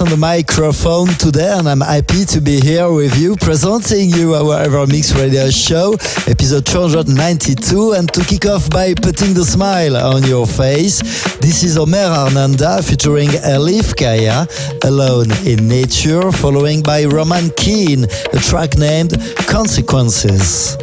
On the microphone today, and I'm happy to be here with you, presenting you our Evermix Radio Show, episode 292, and to kick off by putting the smile on your face. This is Omer Arnanda featuring Elif Kaya, Alone in Nature, following by Roman Keane, a track named Consequences.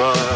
A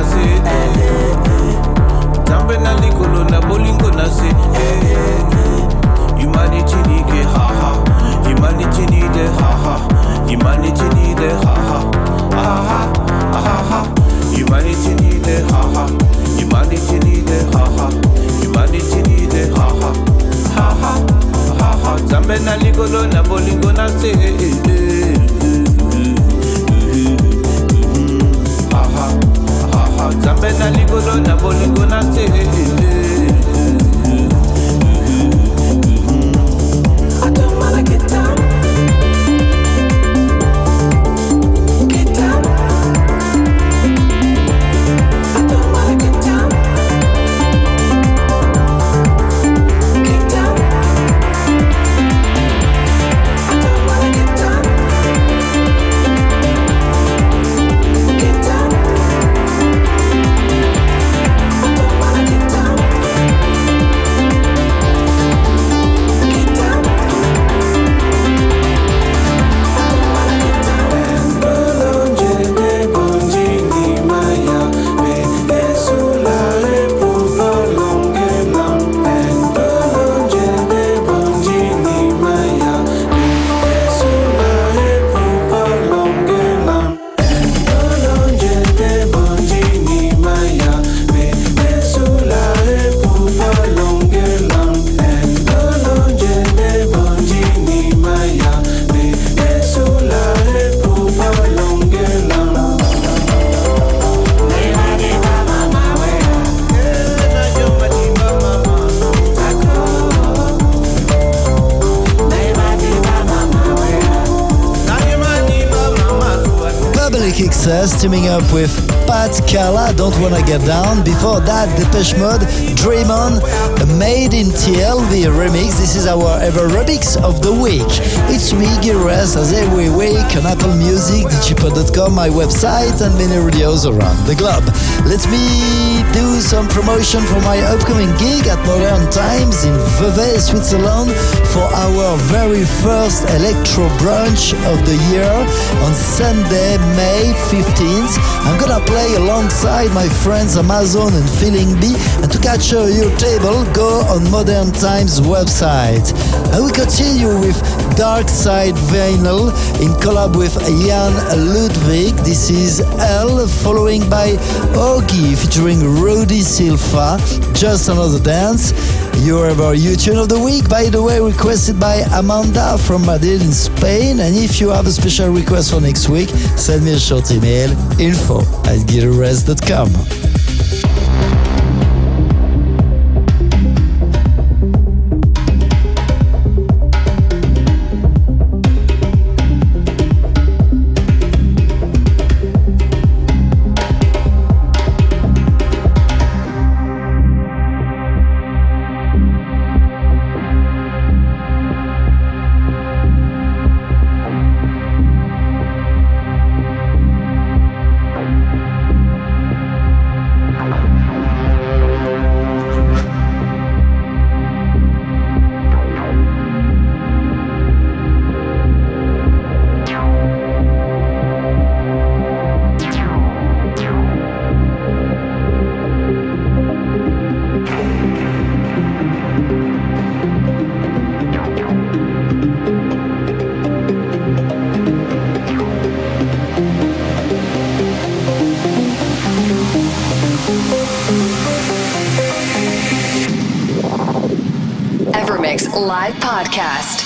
na se eh, eh, eh. nzambe na likolo na bolingo na se humanity nike haha humanity nide haha humanity nide haha aha aha humanity nide haha humanity nide haha humanity nide haha haha haha nzambe na likolo na bolingo na se nzambe na likolo na bolingo na se Kick Ass teaming up with Pat Kala, Don't Wanna Get Down. Before that, Depeche Mode, Dream On, Made in TLV remix. This is our Everonics of the week. It's me, Gil as every week on Apple Music, digipod.com, my website, and many radios around the globe. Let me do some promotion for my upcoming gig at Modern Times in Vevey, Switzerland for our very first electro brunch of the year on Sunday, May 15th. I'm gonna play alongside my friends Amazon and Feeling B, and to catch your table, go on Modern Times website. And we continue with Dark Side Vinyl in collab with Jan Ludwig. This is L, following by Ogi featuring Rudy Silva. Just another dance. Your our YouTube of the week, by the way, requested by Amanda from Madrid in Spain. And if you have a special request for next week, send me a short email info at gileverest.com. Podcast.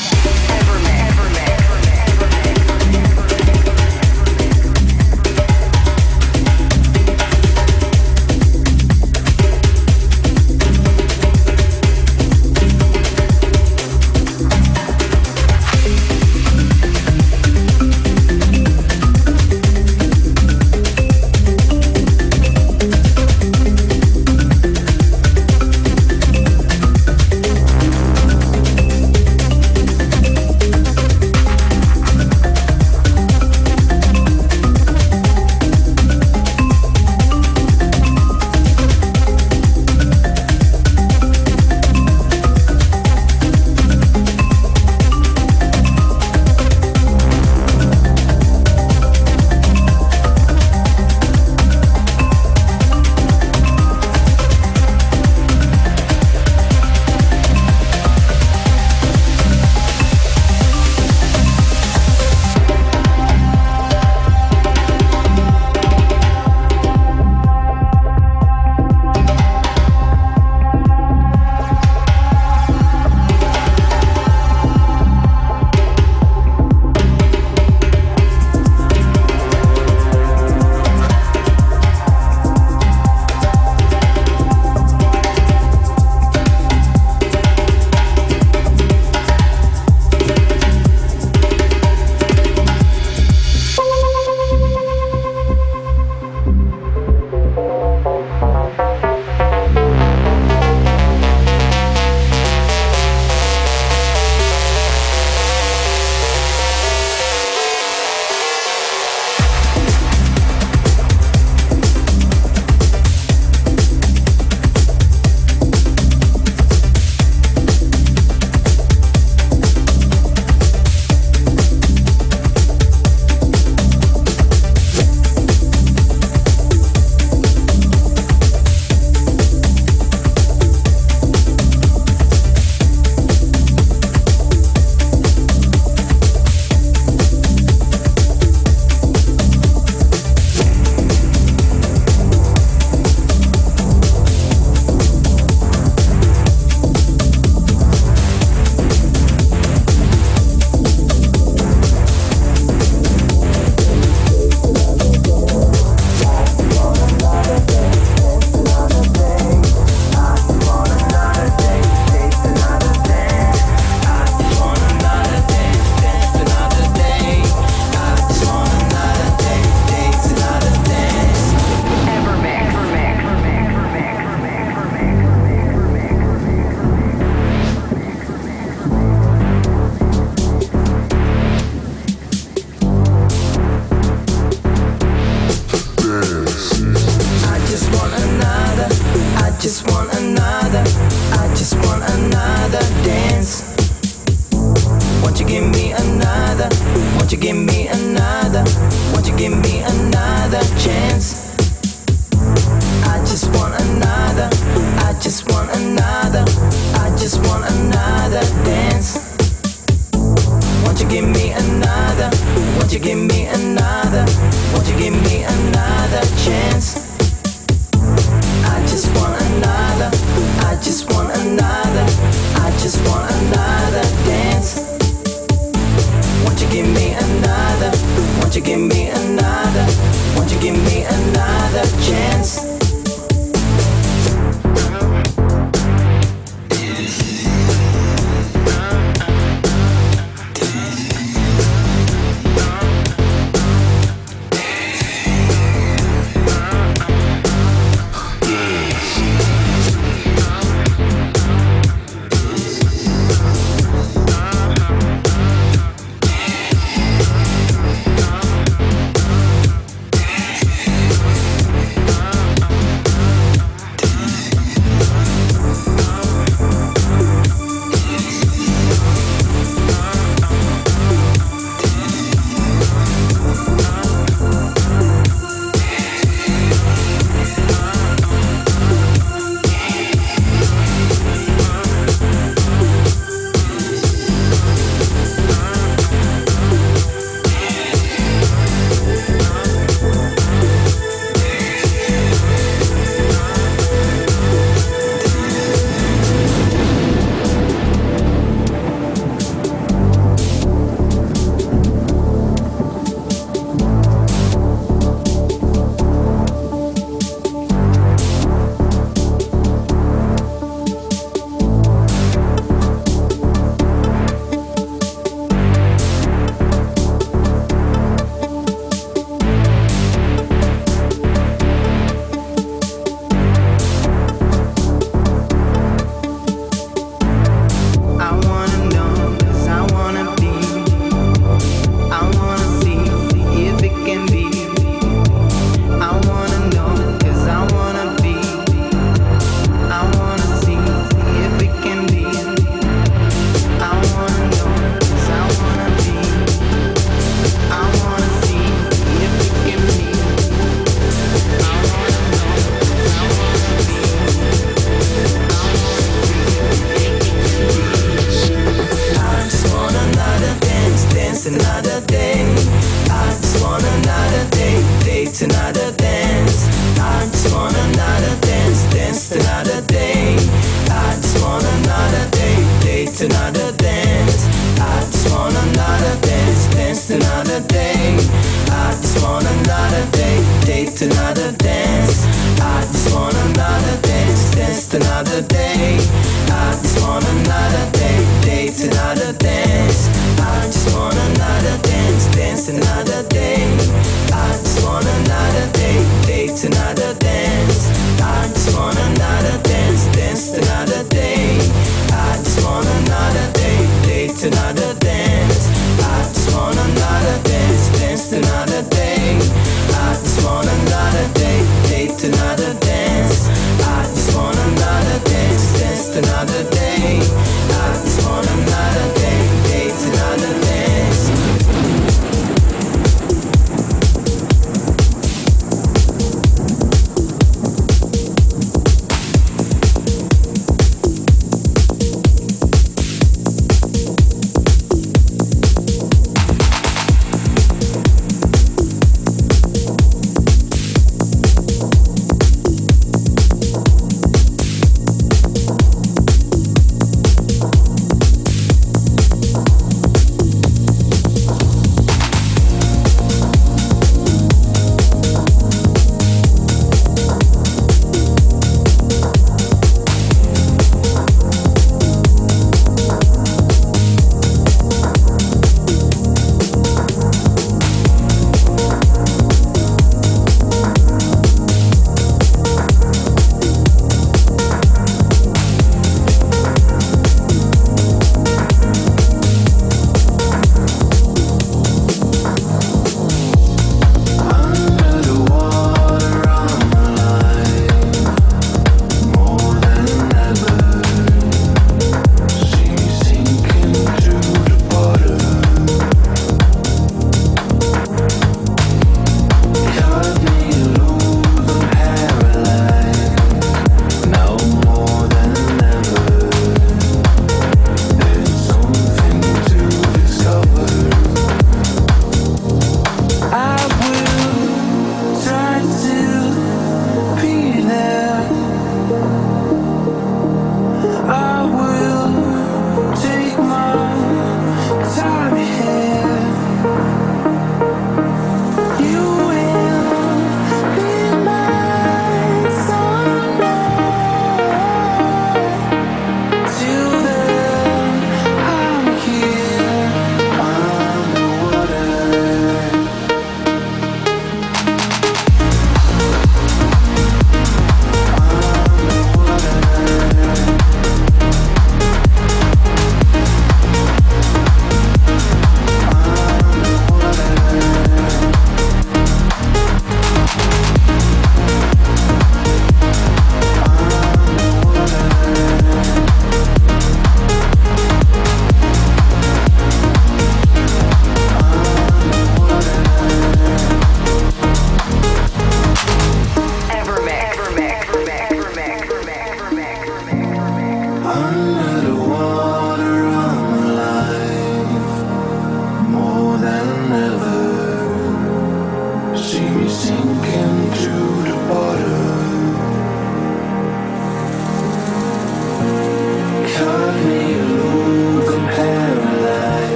Give me another? Won't you give me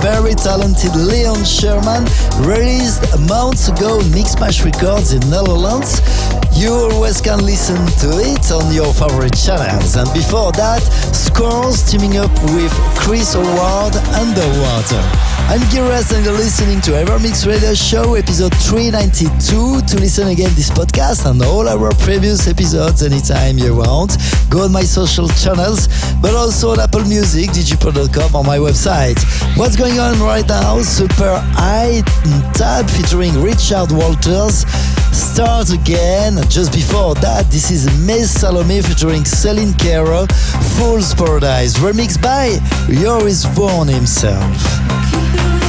very talented Leon Sherman, released months ago on Mixmash Records in Netherlands. You always can listen to it on your favorite channels. And before that, Scores teaming up with Chris Howard Underwater. I'm Gires and you're listening to Evermix Radio Show episode 392. To listen again this podcast and all our previous episodes anytime you want, go on my social channels, but also on Apple Music, digipro.com or my website. What's going on right now? Super High Tab featuring Richard Walters. Start again. Just before that, this is Miss Salome featuring Celine Caro, Fool's Paradise, remixed by Joris Vaughan himself. Thank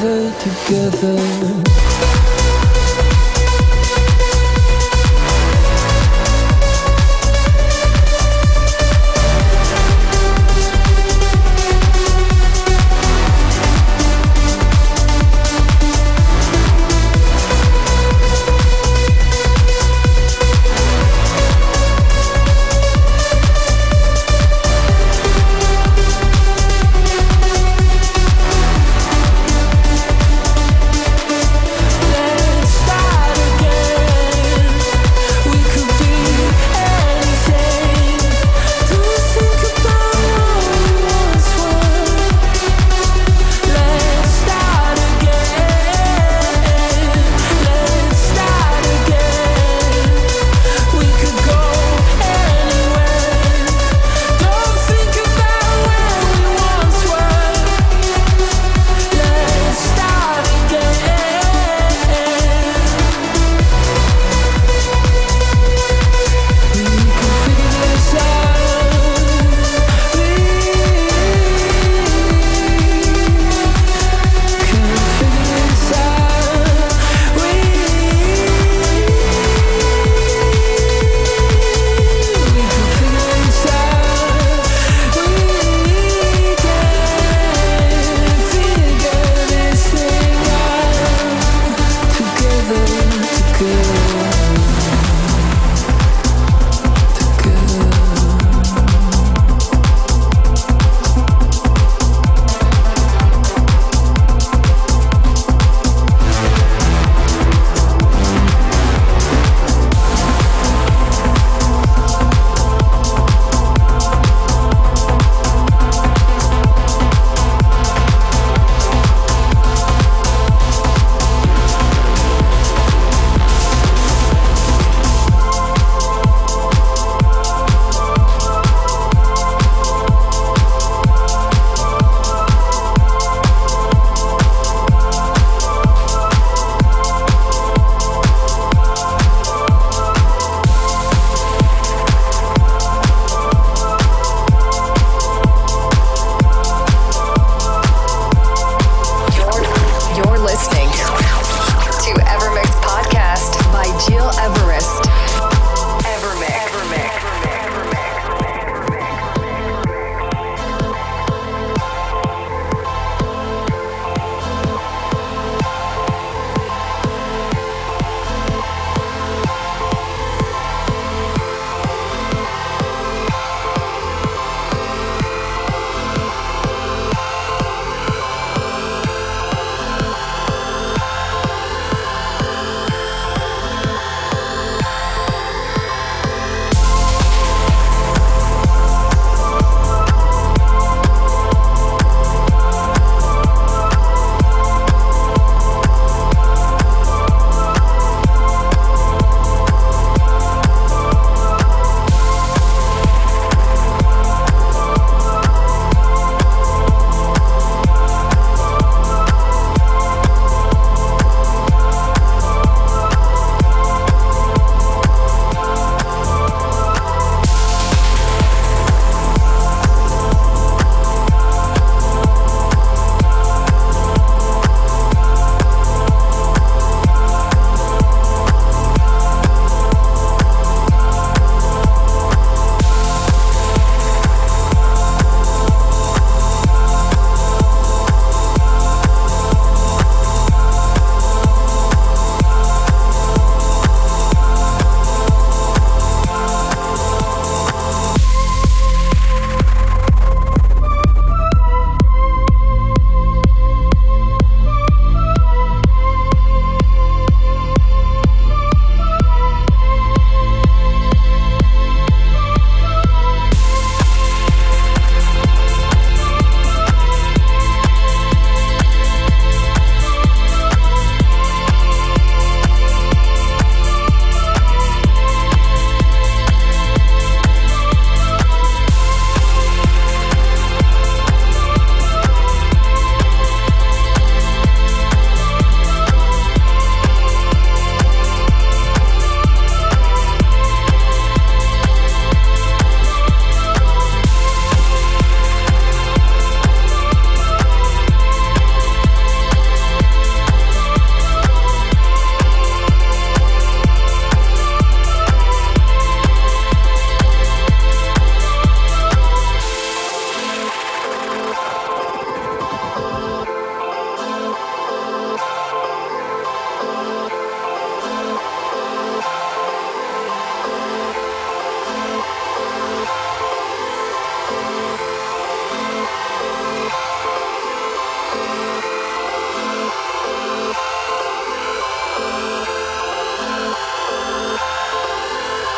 together, together.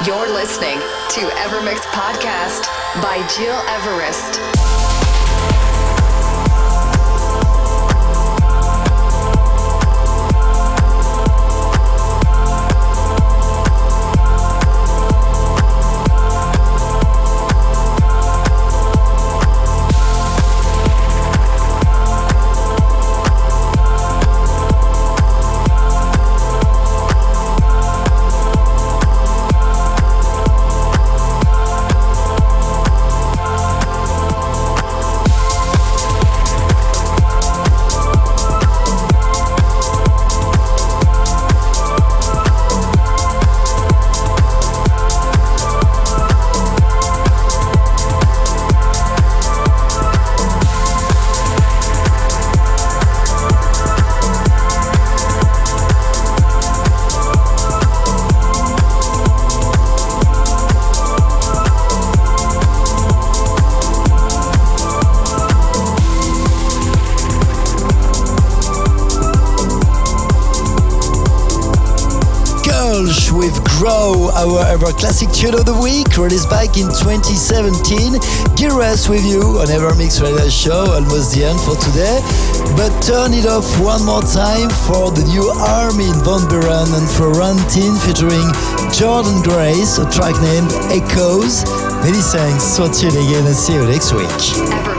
You're listening to Evermix Podcast by Gil Everest. Our classic tune of the week, released back in 2017. Gires with you on Evermix Radio Show, almost the end for today. But turn it off one more time for the new Armin van Buuren and Florentine featuring Jordan Grace, a track named Echoes. Many thanks for tuning in and see you next week.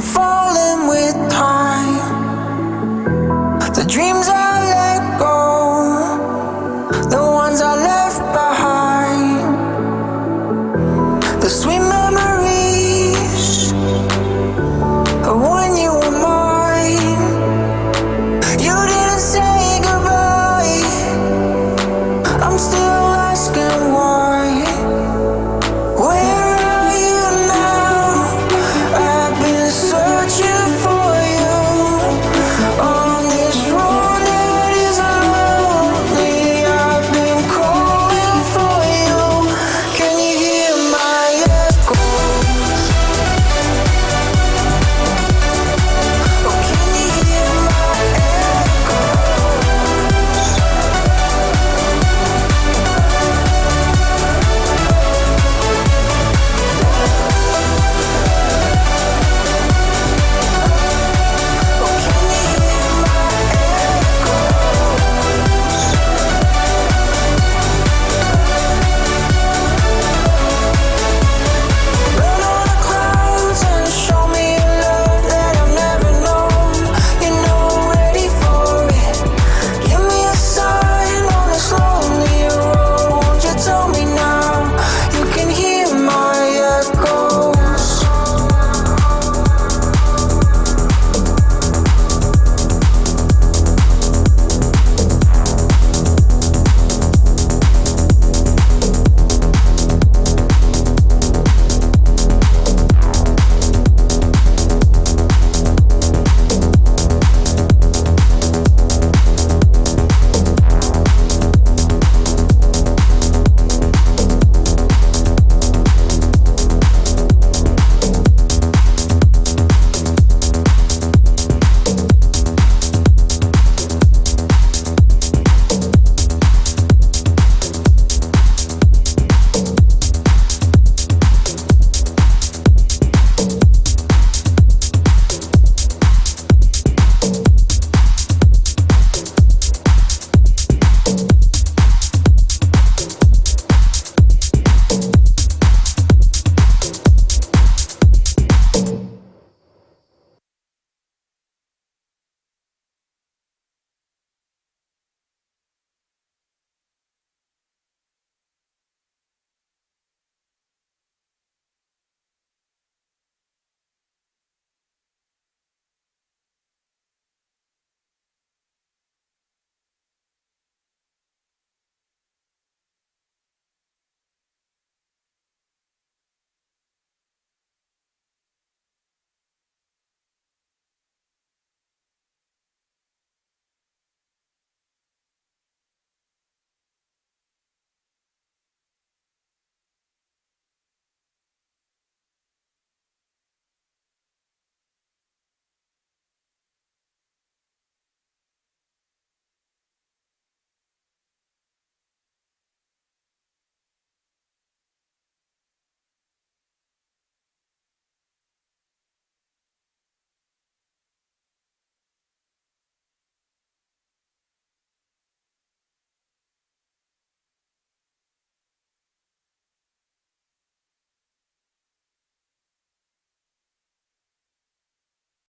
The